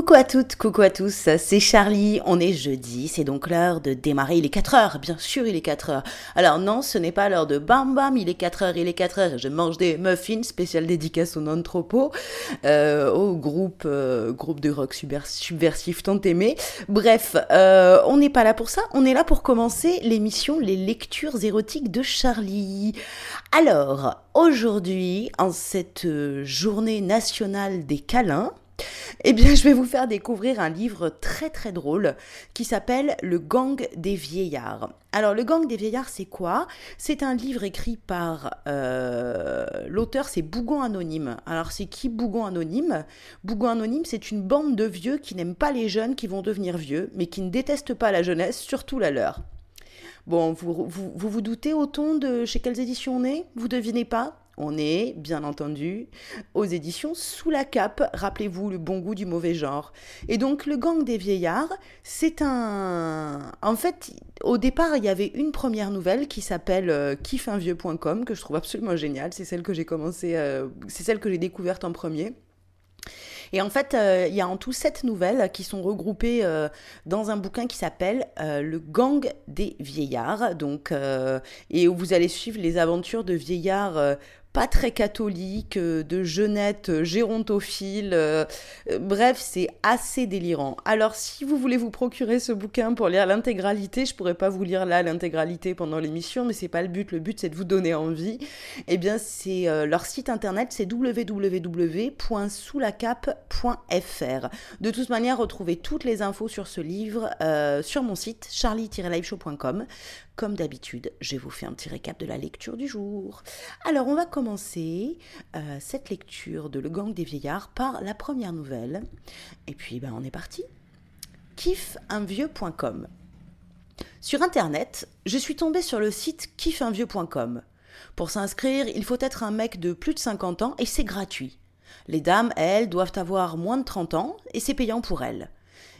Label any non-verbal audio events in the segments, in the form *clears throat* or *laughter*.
Coucou à toutes, coucou à tous, c'est Charlie, on est jeudi, c'est donc l'heure de démarrer, il est 4 heures, bien sûr il est 4 heures. Alors non, ce n'est pas l'heure de bam bam, il est 4 heures, il est 4 heures, je mange des muffins, spécial dédicace au non-tropo, euh, au groupe, euh, groupe de rock subversif tant aimé. Bref, euh, on n'est pas là pour ça, on est là pour commencer l'émission Les lectures érotiques de Charlie. Alors, aujourd'hui, en cette journée nationale des câlins, eh bien, je vais vous faire découvrir un livre très très drôle qui s'appelle Le Gang des vieillards. Alors, Le Gang des vieillards, c'est quoi? C'est un livre écrit par euh, l'auteur, c'est Bougon Anonyme. Alors, c'est qui Bougon Anonyme? Bougon Anonyme, c'est une bande de vieux qui n'aiment pas les jeunes qui vont devenir vieux, mais qui ne détestent pas la jeunesse, surtout la leur. Bon, vous vous, doutez au ton de chez quelles éditions on est? Vous devinez pas? On est, bien entendu, aux éditions Sous la cape, rappelez-vous le bon goût du mauvais genre. Et donc le gang des vieillards, c'est un... En fait, au départ, il y avait une première nouvelle qui s'appelle euh, que je trouve absolument géniale, c'est celle que j'ai commencé, euh, c'est celle que j'ai découverte en premier. Et en fait, euh, il y a en tout sept nouvelles qui sont regroupées euh, dans un bouquin qui s'appelle Le Gang des vieillards. Donc, et où vous allez suivre les aventures de vieillards pas très catholique, euh, de jeunette euh, gérontophile. Euh, bref, c'est assez délirant. Alors, si vous voulez vous procurer ce bouquin pour lire l'intégralité, je pourrais pas vous lire là l'intégralité pendant l'émission, mais c'est pas le but. Le but, c'est de vous donner envie. Eh bien, c'est leur site internet, c'est www.soulacap.fr. De toute manière, retrouvez toutes les infos sur ce livre sur mon site charlie-liveshow.com. Comme d'habitude, je vous fais un petit récap de la lecture du jour. Alors, on va commencer euh, cette lecture de Le Gang des Vieillards par la première nouvelle. Et puis, ben, on est parti. kiffunvieux.com Sur Internet, je suis tombée sur le site kiffunvieux.com. Pour s'inscrire, il faut être un mec de plus de 50 ans et c'est gratuit. Les dames, elles, doivent avoir moins de 30 ans et c'est payant pour elles.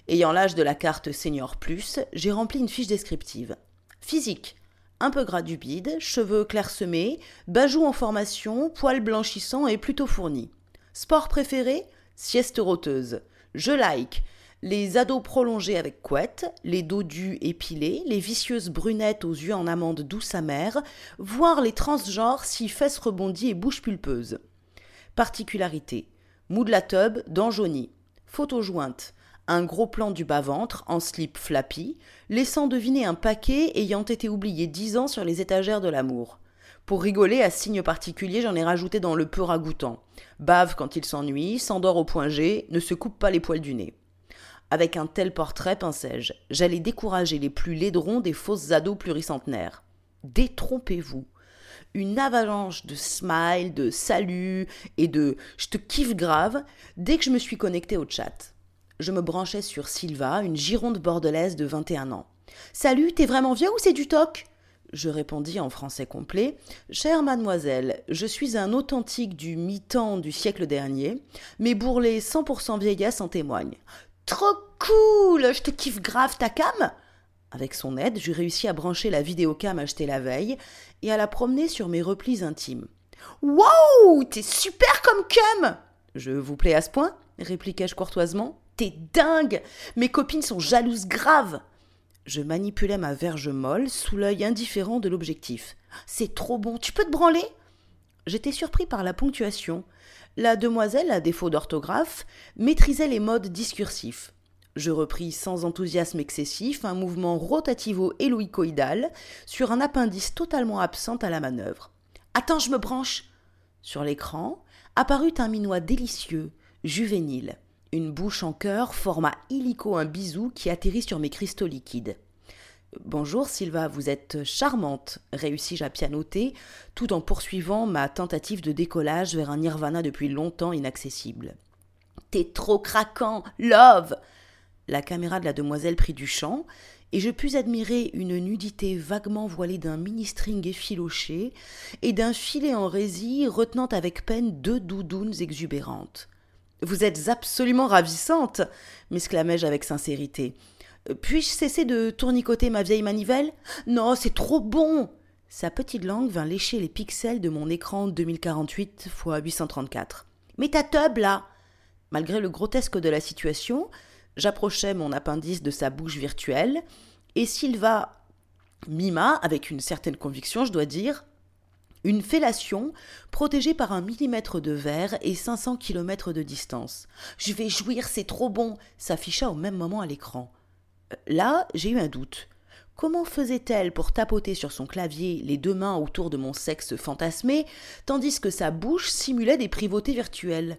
Ayant l'âge de la carte Senior Plus, j'ai rempli une fiche descriptive. Physique. Un peu gras du bide, cheveux clairsemés, bajou en formation, poils blanchissants et plutôt fournis. Sport préféré Sieste roteuse. Je like les ados prolongés avec couette, les dodus épilés, les vicieuses brunettes aux yeux en amande douce amère, voire les transgenres si fesses rebondies et bouche pulpeuse. Particularité mou de la tub, dents jaunies. Photo jointe un gros plan du bas-ventre en slip flappy, laissant deviner un paquet ayant été oublié dix ans sur les étagères de l'amour. Pour rigoler à signe particulier, j'en ai rajouté dans le peu ragoûtant. Bave quand il s'ennuie, s'endort au point G, ne se coupe pas les poils du nez. Avec un tel portrait, pensais-je, j'allais décourager les plus laidrons des fausses ados pluricentenaires. Détrompez-vous. Une avalanche de smiles, de saluts et de je te kiffe grave dès que je me suis connecté au chat je me branchais sur Silva, une gironde bordelaise de 21 ans. Salut, t'es vraiment vieux ou c'est du toc? Je répondis en français complet. Chère mademoiselle, je suis un authentique du mi-temps du siècle dernier. Mes bourrelets 100% vieillesse en témoignent. Trop cool Je te kiffe grave ta cam Avec son aide, j'ai réussi à brancher la vidéocam achetée la veille et à la promener sur mes replis intimes. Wow T'es super comme cum Je vous plais à ce point? répliquai-je courtoisement. T'es dingue Mes copines sont jalouses graves Je manipulais ma verge molle sous l'œil indifférent de l'objectif. C'est trop bon, tu peux te branler? J'étais surpris par la ponctuation. La demoiselle, à défaut d'orthographe, maîtrisait les modes discursifs. Je repris sans enthousiasme excessif un mouvement rotativo-héloïcoïdal sur un appendice totalement absent à la manœuvre. Attends, je me branche Sur l'écran apparut un minois délicieux, juvénile une bouche en cœur, forma illico un bisou qui atterrit sur mes cristaux liquides. Bonjour Sylva, vous êtes charmante, réussis-je à pianoter, tout en poursuivant ma tentative de décollage vers un nirvana depuis longtemps inaccessible. T'es trop craquant, love La caméra de la demoiselle prit du champ, et je pus admirer une nudité vaguement voilée d'un mini-string effiloché et d'un filet en résille retenant avec peine deux doudounes exubérantes. Vous êtes absolument ravissante, m'exclamai-je avec sincérité. Euh, puis-je cesser de tournicoter ma vieille manivelle? Non, c'est trop bon Sa petite langue vint lécher les pixels de mon écran 2048 x 834. Mais ta tub, là Malgré le grotesque de la situation, j'approchais mon appendice de sa bouche virtuelle, et Silva mima, avec une certaine conviction, je dois dire, une fellation protégée par un millimètre de verre et 500 km de distance. Je vais jouir, c'est trop bon, s'afficha au même moment à l'écran. Euh, là, j'ai eu un doute. Comment faisait-elle pour tapoter sur son clavier les deux mains autour de mon sexe fantasmé, tandis que sa bouche simulait des privautés virtuelles?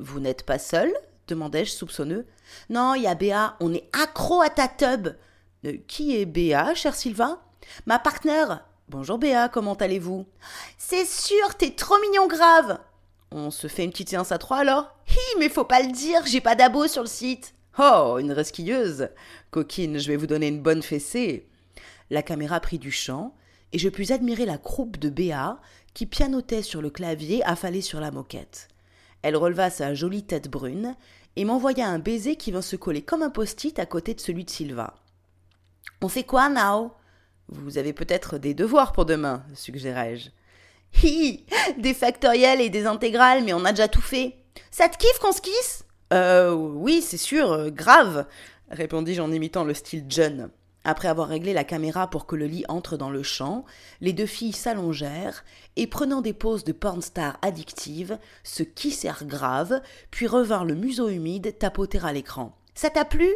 Vous n'êtes pas seul demandai-je soupçonneux. Non, y a Béa, on est accro à ta tub. Euh, qui est Béa, cher Sylvain? Ma partenaire, Bonjour Béa, comment allez-vous? C'est sûr, t'es trop mignon grave. On se fait une petite séance à trois alors? Hi, mais faut pas le dire, j'ai pas d'abo sur le site. Oh, une resquilleuse. Coquine, je vais vous donner une bonne fessée. La caméra prit du champ, et je pus admirer la croupe de Béa, qui pianotait sur le clavier affalée sur la moquette. Elle releva sa jolie tête brune, et m'envoya un baiser qui vint se coller comme un post-it à côté de celui de Sylva. On fait quoi, Nao? Vous avez peut-être des devoirs pour demain, suggérai-je. Hi Des factoriels et des intégrales, mais on a déjà tout fait. Ça te kiffe qu'on se kisse Euh, oui, c'est sûr, euh, grave, répondis-je en imitant le style John. Après avoir réglé la caméra pour que le lit entre dans le champ, les deux filles s'allongèrent et, prenant des poses de pornstar addictives, se kissèrent grave, puis revinrent le museau humide tapoter à l'écran. Ça t'a plu?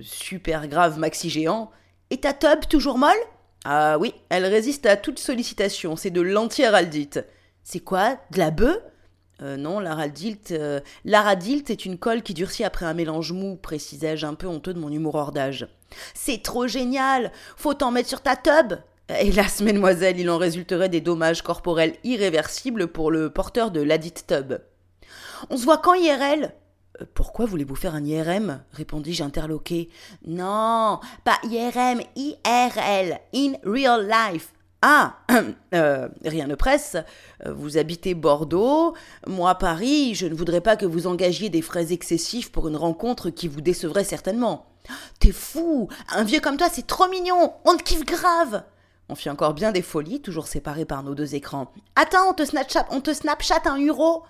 Super grave, maxi géant. Et ta tub toujours molle? Ah oui, elle résiste à toute sollicitation, c'est de l'anti-araldite. C'est quoi? De la bœuf? Euh, non, l'araldite, euh, l'aradilte est une colle qui durcit après un mélange mou, précisai-je un peu honteux de mon humour hors d'âge. C'est trop génial Faut t'en mettre sur ta tub Hélas, mesdemoiselles, il en résulterait des dommages corporels irréversibles pour le porteur de ladite tub. On se voit quand IRL pourquoi voulez-vous faire un IRM répondis-je interloqué. Non, pas IRM, IRL, in real life. Ah, *clears throat* euh, rien ne presse. Vous habitez Bordeaux, moi Paris, je ne voudrais pas que vous engagiez des frais excessifs pour une rencontre qui vous décevrait certainement. T'es fou Un vieux comme toi, c'est trop mignon On te kiffe grave On fit encore bien des folies, toujours séparés par nos deux écrans. Attends, on te snapchat, on te snapchat un euro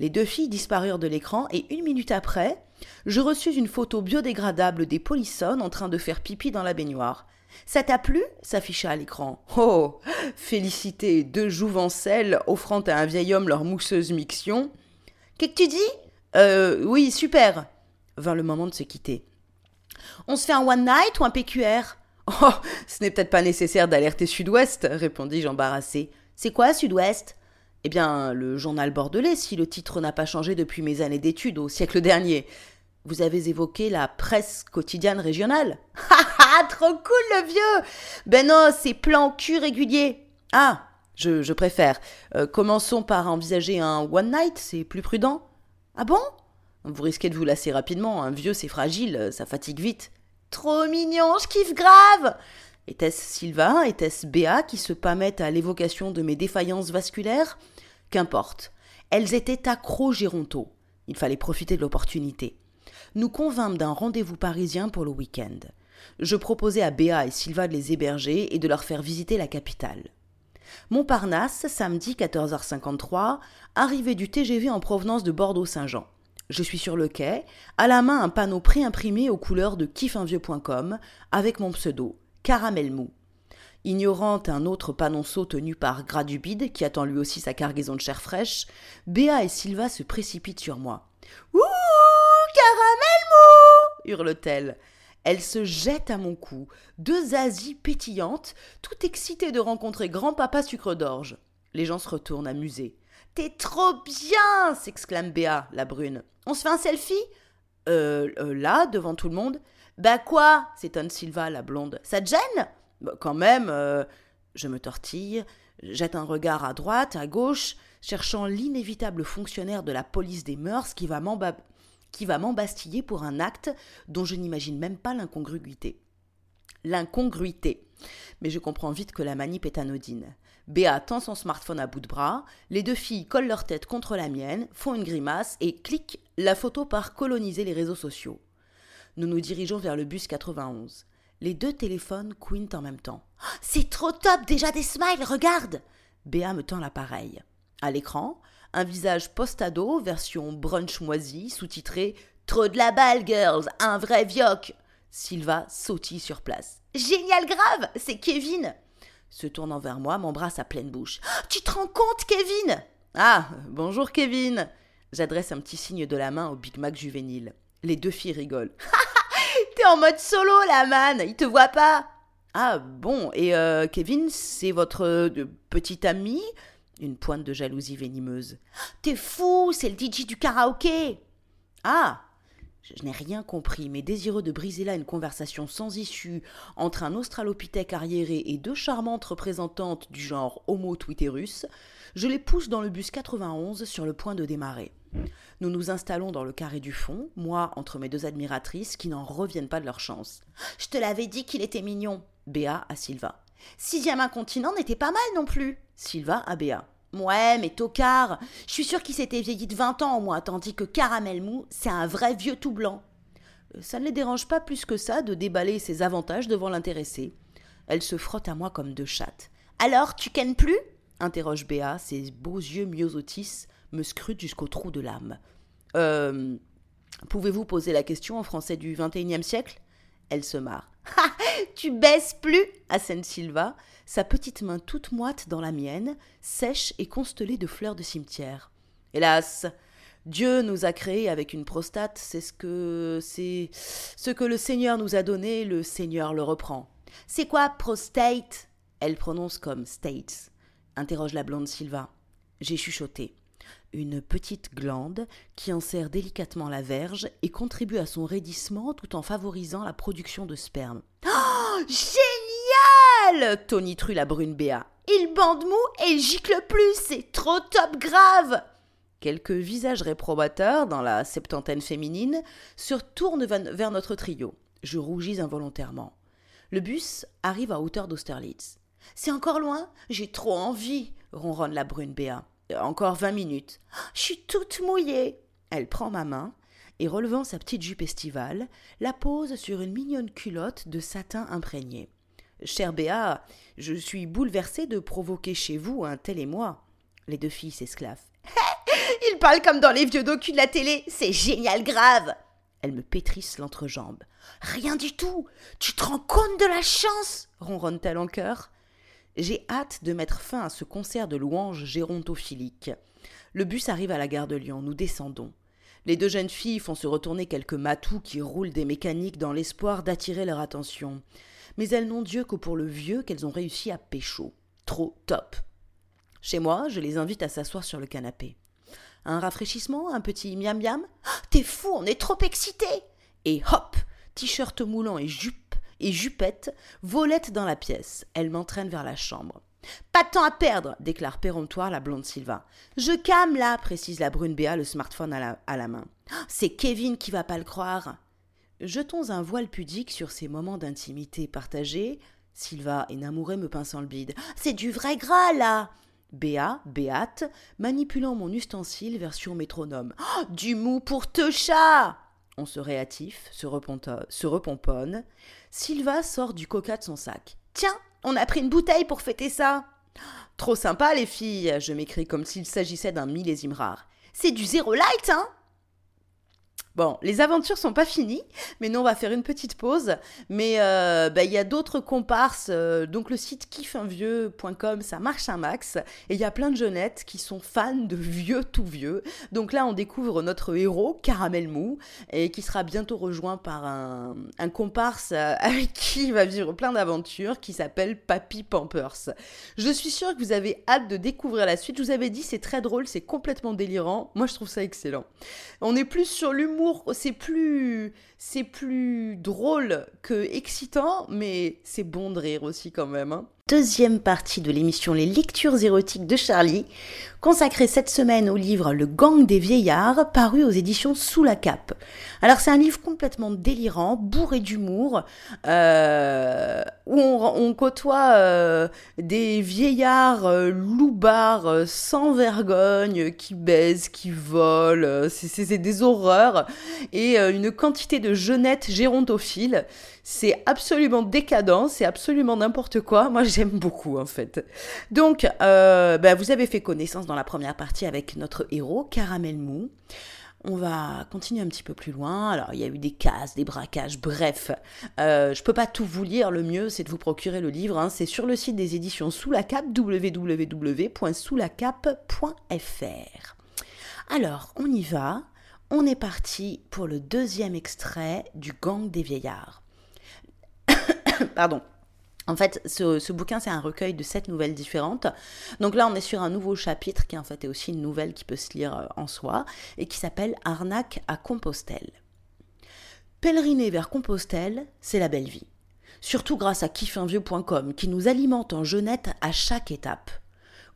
les deux filles disparurent de l'écran et une minute après, je reçus une photo biodégradable des polissonnes en train de faire pipi dans la baignoire. Ça t'a plu? s'afficha à l'écran. Oh Félicité, deux jouvencelles offrant à un vieil homme leur mousseuse miction. Qu'est-ce que tu dis? Euh, oui, super vint le moment de se quitter. On se fait un one night ou un PQR Oh, ce n'est peut-être pas nécessaire d'alerter Sud-Ouest, répondis-je embarrassé. C'est quoi Sud-Ouest? Eh bien, le journal bordelais, si le titre n'a pas changé depuis mes années d'études au siècle dernier. Vous avez évoqué la presse quotidienne régionale. *laughs* Ha ha, trop cool le vieux Ben non, c'est plan cul régulier. Ah, je, préfère. Euh, commençons par envisager un one night, c'est plus prudent. Ah bon? Vous risquez de vous lasser rapidement, un vieux c'est fragile, ça fatigue vite. Trop mignon, je kiffe grave était-ce Sylvain Était-ce Béa qui se pâmait à l'évocation de mes défaillances vasculaires? Qu'importe. Elles étaient accro Géronto. Il fallait profiter de l'opportunité. Nous convînmes d'un rendez-vous parisien pour le week-end. Je proposai à Béa et Sylvain de les héberger et de leur faire visiter la capitale. Montparnasse, samedi 14h53, arrivée du TGV en provenance de Bordeaux-Saint-Jean. Je suis sur le quai, à la main un panneau préimprimé aux couleurs de kiffinvieux.com avec mon pseudo caramel mou. Ignorant un autre panonceau tenu par Gradubide, qui attend lui aussi sa cargaison de chair fraîche, Béa et Sylva se précipitent sur moi. Ouh Caramel mou hurle-t-elle. Elle se jette à mon cou, deux Asies pétillantes, tout excitées de rencontrer grand-papa sucre d'orge. Les gens se retournent amusés. T'es trop bien s'exclame Béa, la brune. On se fait un selfie? Euh, euh, là, devant tout le monde bah quoi? s'étonne Sylva, la blonde. Ça te gêne? Quand même, euh, je me tortille, jette un regard à droite, à gauche, cherchant l'inévitable fonctionnaire de la police des mœurs qui va m'embastiller pour un acte dont je n'imagine même pas l'incongruité. L'incongruité. Mais je comprends vite que la manip est anodine. Béa tend son smartphone à bout de bras, les deux filles collent leur tête contre la mienne, font une grimace et cliquent, la photo part coloniser les réseaux sociaux. Nous nous dirigeons vers le bus 91. Les deux téléphones couinent en même temps. C'est trop top, déjà des smiles, regarde Béa me tend l'appareil. À l'écran, Un visage post-ado, version brunch moisi, sous-titré Trop de la balle, girls, un vrai vioc. Sylva sautille sur place. Génial grave, c'est Kevin. Se tournant vers moi, m'embrasse à pleine bouche. Tu te rends compte, Kevin Ah, bonjour, Kevin. J'adresse un petit signe de la main au Big Mac juvénile. Les deux filles rigolent. *laughs* En mode solo, la man, il te voit pas. Ah bon, et euh, Kevin, c'est votre euh, petit ami Une pointe de jalousie venimeuse. T'es fou, c'est le DJ du karaoké. Ah je n'ai rien compris, mais désireux de briser là une conversation sans issue entre un australopithèque arriéré et deux charmantes représentantes du genre Homo twitterus, je les pousse dans le bus 91 sur le point de démarrer. Nous nous installons dans le carré du fond, moi entre mes deux admiratrices qui n'en reviennent pas de leur chance. Je te l'avais dit qu'il était mignon. Béa à Silva. Sixième incontinent n'était pas mal non plus. Silva à Béa. Ouais, mais tocard, je suis sûre qu'il s'était vieilli de 20 ans au moins, tandis que Caramel Mou, c'est un vrai vieux tout blanc. Euh, ça ne les dérange pas plus que ça de déballer ses avantages devant l'intéressé. Elle se frotte à moi comme deux chattes. Alors, tu kennes plus? interroge Béa, ses beaux yeux myosotis me scrutent jusqu'au trou de l'âme. Euh. Pouvez-vous poser la question en français du XXIe siècle? Elle se marre. *laughs* tu baisses plus assène Silva, sa petite main toute moite dans la mienne, sèche et constellée de fleurs de cimetière. Hélas, Dieu nous a créés avec une prostate, c'est ce que c'est ce que le Seigneur nous a donné, le Seigneur le reprend. C'est quoi prostate? Elle prononce comme states. Interroge la blonde Silva. J'ai chuchoté. Une petite glande qui enserre délicatement la verge et contribue à son raidissement tout en favorisant la production de sperme. Oh Génial tonitru la brune Béa. Il bande mou et il gicle plus, c'est trop top grave Quelques visages réprobateurs dans la septantaine féminine se tournent vers notre trio. Je rougis involontairement. Le bus arrive à hauteur d'Austerlitz. C'est encore loin? J'ai trop envie, ronronne la brune Béa. Encore vingt minutes. Je suis toute mouillée. Elle prend ma main et relevant sa petite jupe estivale, la pose sur une mignonne culotte de satin imprégné. Cher Béa, je suis bouleversée de provoquer chez vous un tel émoi. Les deux filles s'esclavent. *laughs* Il parle comme dans les vieux docus de la télé, c'est génial grave. Elle me pétrisse l'entrejambe. Rien du tout. Tu te rends compte de la chance? ronronne-t-elle en chœur. J'ai hâte de mettre fin à ce concert de louanges gérontophiliques. Le bus arrive à la gare de Lyon, nous descendons. Les deux jeunes filles font se retourner quelques matous qui roulent des mécaniques dans l'espoir d'attirer leur attention. Mais elles n'ont Dieu que pour le vieux qu'elles ont réussi à pécho. Trop top. Chez moi, je les invite à s'asseoir sur le canapé. Un rafraîchissement, un petit miam miam T'es fou, on est trop excités Et hop T-shirt moulant et jupe et jupette volette dans la pièce. Elle m'entraîne vers la chambre. Pas de temps à perdre, déclare péremptoire la blonde Sylva. Je came là, précise la brune Béa, le smartphone à la, main. C'est Kevin qui va pas le croire. Jetons un voile pudique sur ces moments d'intimité partagés. Sylva et Namouré me pinçant le bide. C'est du vrai gras là Béa, Béate, manipulant mon ustensile version métronome. Oh, du mou pour te chat On se réatif, se, se repomponne. Sylva sort du coca de son sac. Tiens, on a pris une bouteille pour fêter ça. Trop sympa les filles, je m'écris comme s'il s'agissait d'un millésime rare. C'est du zéro light, hein? Bon, les aventures sont pas finies, mais nous on va faire une petite pause. Mais euh, bah, il y a d'autres comparses, euh, donc le site kiffunvieux.com, ça marche un max, et il y a plein de jeunettes qui sont fans de vieux tout vieux. Donc là on découvre notre héros, Caramel Mou, et qui sera bientôt rejoint par un, un comparse euh, *laughs* avec qui il va vivre plein d'aventures, qui s'appelle Papy Pampers. Je suis sûre que vous avez hâte de découvrir la suite. Je vous avais dit c'est très drôle, c'est complètement délirant. Moi je trouve ça excellent. On est plus sur l'humour c'est plus, drôle que excitant, mais c'est bon de rire aussi quand même. Hein. Deuxième partie de l'émission Les lectures érotiques de Charlie, consacrée cette semaine au livre Le gang des vieillards, paru aux éditions Sous la Cape. Alors c'est un livre complètement délirant, bourré d'humour, euh, où on, côtoie euh, des vieillards euh, loupards sans vergogne, qui baisent, qui volent, c'est des horreurs, et une quantité de jeunettes gérontophiles c'est absolument décadent, c'est absolument n'importe quoi. Moi, j'ai j'aime beaucoup en fait. Donc, euh, bah, vous avez fait connaissance dans la première partie avec notre héros, Caramel Mou. On va continuer un petit peu plus loin. Alors, il y a eu des cases, des braquages, bref. Euh, je peux pas tout vous lire. Le mieux, c'est de vous procurer le livre. Hein. C'est sur le site des éditions Sous la Cape, www.soulacape.fr. Alors, on y va. On est parti pour le deuxième extrait du Gang des vieillards. *coughs* Pardon. En fait, ce, bouquin, c'est un recueil de sept nouvelles différentes. Donc là, on est sur un nouveau chapitre qui, en fait, est aussi une nouvelle qui peut se lire euh, en soi et qui s'appelle Arnaque à Compostelle. Pèleriner vers Compostelle, c'est la belle vie. Surtout grâce à kiffinvieux.com qui nous alimente en jeunette à chaque étape.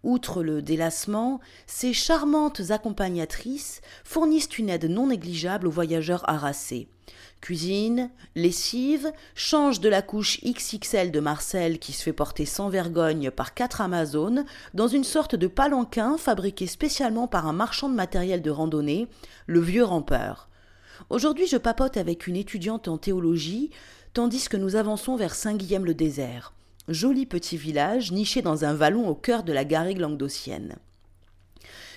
Outre le délassement, ces charmantes accompagnatrices fournissent une aide non négligeable aux voyageurs harassés. Cuisine, lessive, change de la couche XXL de Marcel qui se fait porter sans vergogne par quatre Amazones dans une sorte de palanquin fabriqué spécialement par un marchand de matériel de randonnée, le vieux rampeur. Aujourd'hui, je papote avec une étudiante en théologie, tandis que nous avançons vers Saint-Guilhem-le-Désert joli petit village niché dans un vallon au cœur de la garrigue languedocienne.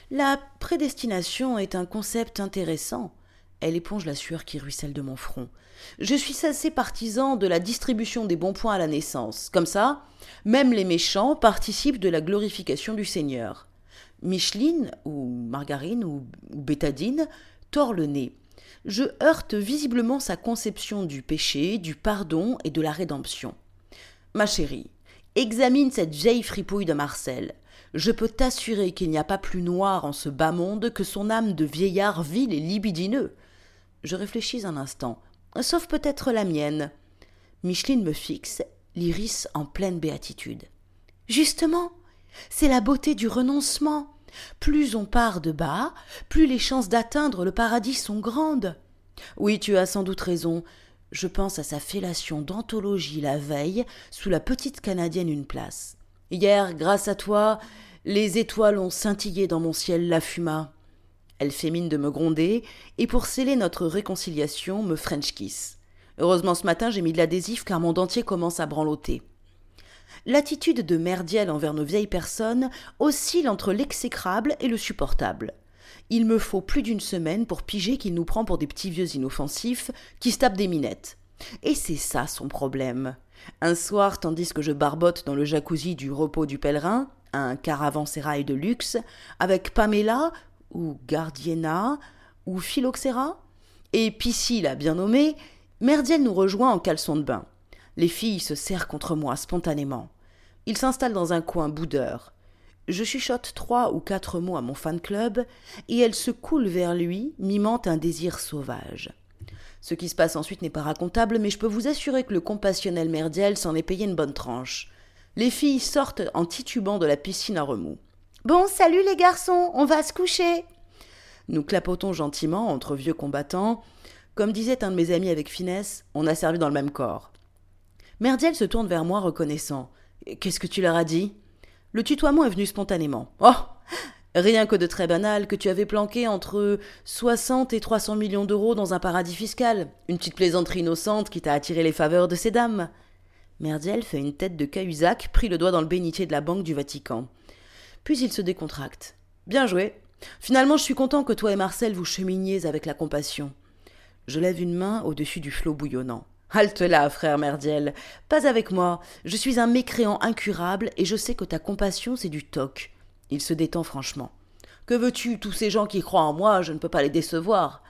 La prédestination est un concept intéressant. Elle éponge la sueur qui ruisselle de mon front. Je suis assez partisan de la distribution des bons points à la naissance. Comme ça, même les méchants participent de la glorification du Seigneur. Micheline, ou margarine, ou, ou bétadine, tord le nez. Je heurte visiblement sa conception du péché, du pardon et de la rédemption. Ma chérie, examine cette vieille fripouille de Marcel. Je peux t'assurer qu'il n'y a pas plus noir en ce bas monde que son âme de vieillard vil et libidineux. Je réfléchis un instant, sauf peut-être la mienne. Micheline me fixe, l'iris en pleine béatitude. Justement, c'est la beauté du renoncement. Plus on part de bas, plus les chances d'atteindre le paradis sont grandes. Oui, tu as sans doute raison. Je pense à sa fellation d'anthologie la veille sous la petite canadienne une place. Hier, grâce à toi, les étoiles ont scintillé dans mon ciel la fuma. Elle fait mine de me gronder et pour sceller notre réconciliation me French kiss. Heureusement ce matin j'ai mis de l'adhésif car mon dentier commence à branloter. L'attitude de Merdiel envers nos vieilles personnes oscille entre l'exécrable et le supportable. Il me faut plus d'une semaine pour piger qu'il nous prend pour des petits vieux inoffensifs qui se des minettes. Et c'est ça son problème. Un soir, tandis que je barbote dans le jacuzzi du repos du pèlerin, un caravansérail de luxe, avec Pamela, ou Gardiena, ou Phylloxera, et Pissy la bien nommée, Merdiel nous rejoint en caleçon de bain. Les filles se serrent contre moi spontanément. Il s'installe dans un coin boudeur. Je chuchote trois ou quatre mots à mon fan club, et elle se coule vers lui, mimant un désir sauvage. Ce qui se passe ensuite n'est pas racontable, mais je peux vous assurer que le compassionnel merdiel s'en est payé une bonne tranche. Les filles sortent en titubant de la piscine à remous. Bon, salut les garçons, on va se coucher. Nous clapotons gentiment entre vieux combattants. Comme disait un de mes amis avec finesse, on a servi dans le même corps. Merdiel se tourne vers moi reconnaissant. Qu'est-ce que tu leur as dit? Le tutoiement est venu spontanément. Oh Rien que de très banal que tu avais planqué entre 60 et 300 millions d'euros dans un paradis fiscal. Une petite plaisanterie innocente qui t'a attiré les faveurs de ces dames. Merdiel fait une tête de Cahuzac, prit le doigt dans le bénitier de la Banque du Vatican. Puis il se décontracte. Bien joué. Finalement, je suis content que toi et Marcel vous cheminiez avec la compassion. Je lève une main au-dessus du flot bouillonnant. Halte là, frère Merdiel. Pas avec moi. Je suis un mécréant incurable et je sais que ta compassion, c'est du toc. Il se détend franchement. Que veux-tu, tous ces gens qui croient en moi, je ne peux pas les décevoir.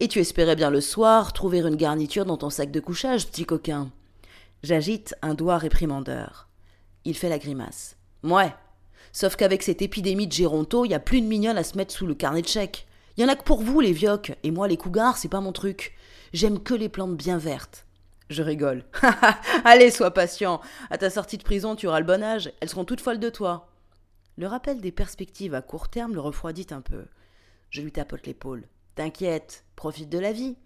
Et tu espérais bien le soir trouver une garniture dans ton sac de couchage, petit coquin. J'agite un doigt réprimandeur. Il fait la grimace. Mouais. Sauf qu'avec cette épidémie de Géronto, y a plus de mignonnes à se mettre sous le carnet de chèques. Y en a que pour vous, les vioques, et moi, les cougars, c'est pas mon truc. J'aime que les plantes bien vertes. Je rigole. *laughs* Allez, sois patient. À ta sortie de prison, tu auras le bon âge. Elles seront toutes folles de toi. Le rappel des perspectives à court terme le refroidit un peu. Je lui tapote l'épaule. T'inquiète, profite de la vie.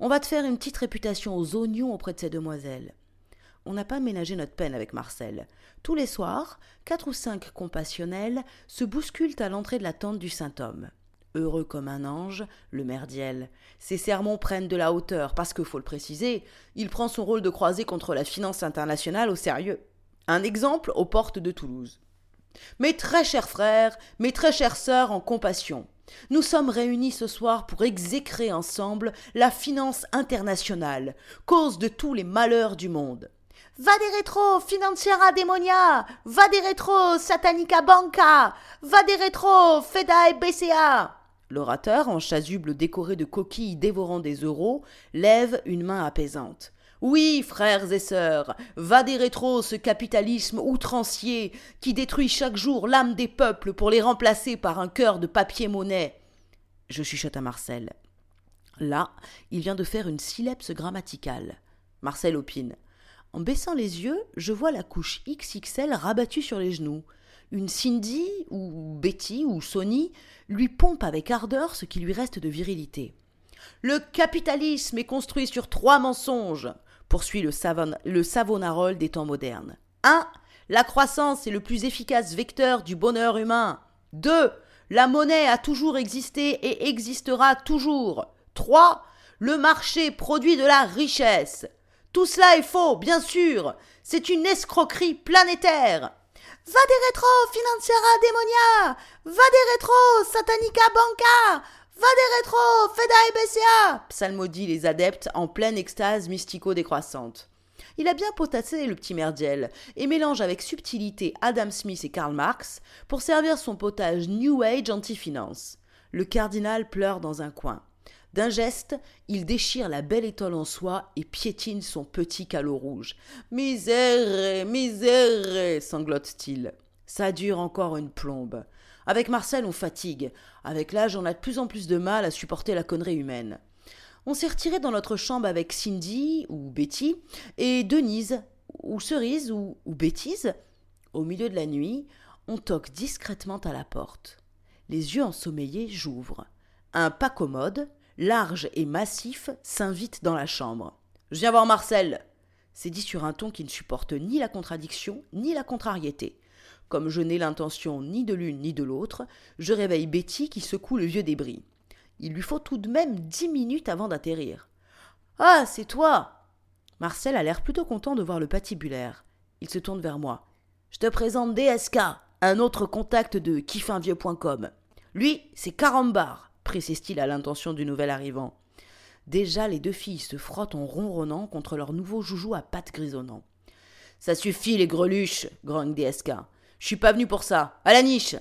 On va te faire une petite réputation aux oignons auprès de ces demoiselles. On n'a pas ménagé notre peine avec Marcel. Tous les soirs, quatre ou cinq compassionnels se bousculent à l'entrée de la tente du saint homme heureux comme un ange, le merdiel. Ses sermons prennent de la hauteur parce que, faut le préciser, il prend son rôle de croisé contre la finance internationale au sérieux. Un exemple aux portes de Toulouse. Mes très chers frères, mes très chères sœurs en compassion, nous sommes réunis ce soir pour exécrer ensemble la finance internationale, cause de tous les malheurs du monde. Va des rétro, financiera demonia, va des rétro, satanica banca, va des rétro, fedae BCA. L'orateur, en chasuble décoré de coquilles dévorant des euros, lève une main apaisante. Oui, frères et sœurs, va des rétro ce capitalisme outrancier qui détruit chaque jour l'âme des peuples pour les remplacer par un cœur de papier-monnaie. Je chuchote à Marcel. Là, il vient de faire une syllèpse grammaticale. Marcel opine. En baissant les yeux, je vois la couche XXL rabattue sur les genoux une Cindy ou Betty ou Sony lui pompe avec ardeur ce qui lui reste de virilité. Le capitalisme est construit sur trois mensonges, poursuit le, savon, le savonarole des temps modernes. 1. La croissance est le plus efficace vecteur du bonheur humain. 2. La monnaie a toujours existé et existera toujours. 3. Le marché produit de la richesse. Tout cela est faux, bien sûr. C'est une escroquerie planétaire. Va des rétro, financiera demonia Va des rétro, satanica banca Va des rétro, feda BCA psalmodient les adeptes en pleine extase mystico-décroissante. Il a bien potassé le petit merdiel et mélange avec subtilité Adam Smith et Karl Marx pour servir son potage New Age anti-finance. Le cardinal pleure dans un coin. D'un geste, il déchire la belle étole en soie et piétine son petit calot rouge. Misère, misère, sanglote-t-il. Ça dure encore une plombe. Avec Marcel, on fatigue. Avec l'âge, on a de plus en plus de mal à supporter la connerie humaine. On s'est retiré dans notre chambre avec Cindy, ou Betty, et Denise, ou Cerise, ou, ou Bêtise. Au milieu de la nuit, on toque discrètement à la porte. Les yeux ensommeillés, j'ouvre. Un pas commode, large et massif, s'invite dans la chambre. Je viens voir Marcel. C'est dit sur un ton qui ne supporte ni la contradiction ni la contrariété. Comme je n'ai l'intention ni de l'une ni de l'autre, je réveille Betty qui secoue le vieux débris. Il lui faut tout de même dix minutes avant d'atterrir. Ah, c'est toi Marcel a l'air plutôt content de voir le patibulaire. Il se tourne vers moi. Je te présente DSK, un autre contact de kiffinvieux.com. Lui, c'est Carambar, précise-t-il à l'intention du nouvel arrivant. Déjà, les deux filles se frottent en ronronnant contre leur nouveau joujou à pattes grisonnant. Ça suffit, les greluches, grogne DSK. Je suis pas venu pour ça. À la niche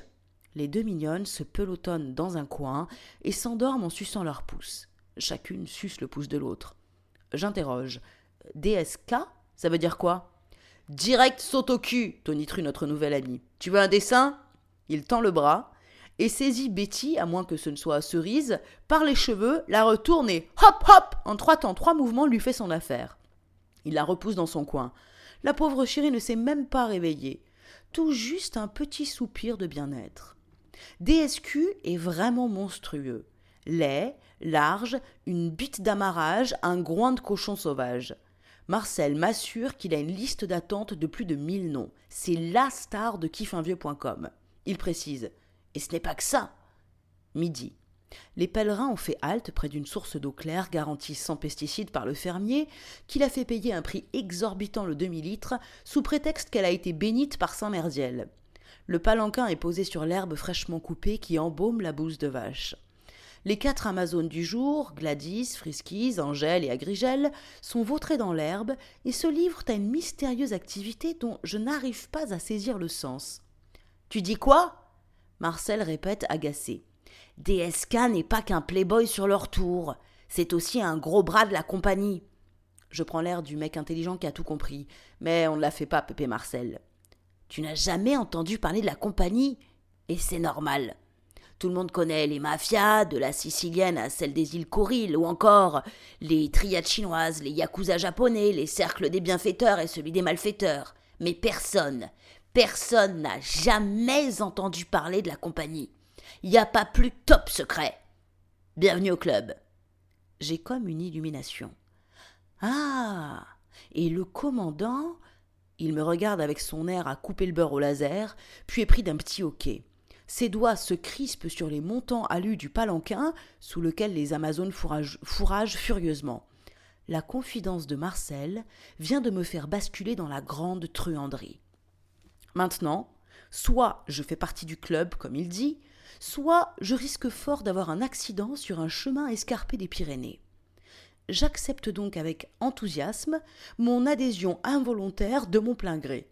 Les deux mignonnes se pelotonnent dans un coin et s'endorment en suçant leurs pouces. Chacune suce le pouce de l'autre. J'interroge. DSK Ça veut dire quoi? Direct saute au cul, tonitru notre nouvel ami. Tu veux un dessin? Il tend le bras et saisit Betty, à moins que ce ne soit Cerise, par les cheveux, la retourne et hop hop En trois temps, trois mouvements lui fait son affaire. Il la repousse dans son coin. La pauvre chérie ne s'est même pas réveillée. Tout juste un petit soupir de bien-être. DSQ est vraiment monstrueux. Laid, large, une bite d'amarrage, un groin de cochon sauvage. Marcel m'assure qu'il a une liste d'attente de plus de mille noms. C'est la star de kiffinvieux.com. Il précise et ce n'est pas que ça. Midi. Les pèlerins ont fait halte près d'une source d'eau claire garantie sans pesticides par le fermier, qui l'a fait payer un prix exorbitant le demi-litre, sous prétexte qu'elle a été bénite par Saint Merdiel. Le palanquin est posé sur l'herbe fraîchement coupée qui embaume la bouse de vache. Les quatre Amazones du jour, Gladys, Friskies, Angèle et Agrigel, sont vautrées dans l'herbe et se livrent à une mystérieuse activité dont je n'arrive pas à saisir le sens. Tu dis quoi? Marcel répète agacé. DSK n'est pas qu'un playboy sur leur tour, c'est aussi un gros bras de la compagnie. Je prends l'air du mec intelligent qui a tout compris, mais on ne la fait pas, Pépé Marcel. Tu n'as jamais entendu parler de la compagnie? Et c'est normal. Tout le monde connaît les mafias, de la sicilienne à celle des îles Kuriles, ou encore les triades chinoises, les yakuza japonais, les cercles des bienfaiteurs et celui des malfaiteurs. Mais personne, Personne n'a jamais entendu parler de la compagnie. Il n'y a pas plus top secret. Bienvenue au club. J'ai comme une illumination. Ah Et le commandant Il me regarde avec son air à couper le beurre au laser, puis est pris d'un petit hoquet. Ses doigts se crispent sur les montants alus du palanquin, sous lequel les Amazones fourragent furieusement. La confidence de Marcel vient de me faire basculer dans la grande truanderie. Maintenant, soit je fais partie du club, comme il dit, soit je risque fort d'avoir un accident sur un chemin escarpé des Pyrénées. J'accepte donc avec enthousiasme mon adhésion involontaire de mon plein gré.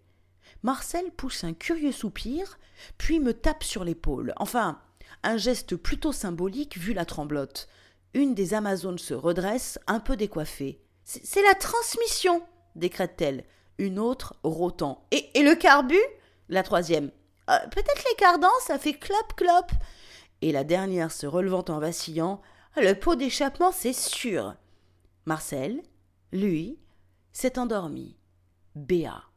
Marcel pousse un curieux soupir, puis me tape sur l'épaule. Enfin, un geste plutôt symbolique vu la tremblote. Une des Amazones se redresse, un peu décoiffée. C'est la transmission, décrète-t-elle. Une autre rotant. Et, le carbu La troisième. Euh, peut-être les cardans, ça fait clop clop. Et la dernière se relevant en vacillant. Le pot d'échappement, c'est sûr. Marcel, lui, s'est endormi. Béat.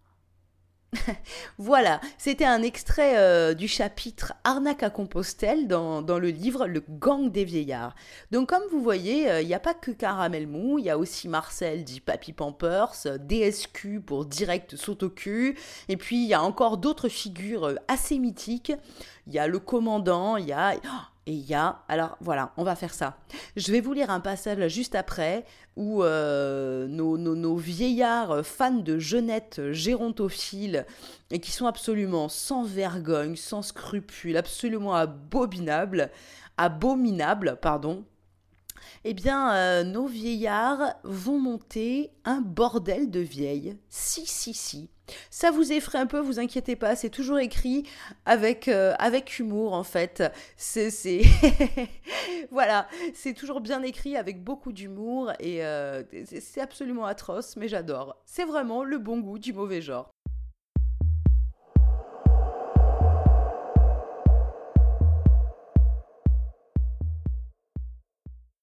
*laughs* voilà, c'était un extrait euh, du chapitre Arnaque à Compostelle dans, le livre Le gang des vieillards. Donc comme vous voyez, euh, il n'y a pas que Caramel Mou, il y a aussi Marcel dit Papy Pampers, DSQ pour Direct cul, et puis il y a encore d'autres figures euh, assez mythiques. Il y a le commandant, il y a... Oh, et il y a, alors voilà, on va faire ça. Je vais vous lire un passage juste après où euh, nos, vieillards fans de jeunette gérontophiles et qui sont absolument sans vergogne, sans scrupules, absolument abominables, abominables, pardon, eh bien, euh, nos vieillards vont monter un bordel de vieilles. Si, si, si. Ça vous effraie un peu, vous inquiétez pas, c'est toujours écrit avec, euh, avec humour en fait. C'est, *laughs* voilà, c'est toujours bien écrit avec beaucoup d'humour et euh, c'est absolument atroce, mais j'adore. C'est vraiment le bon goût du mauvais genre.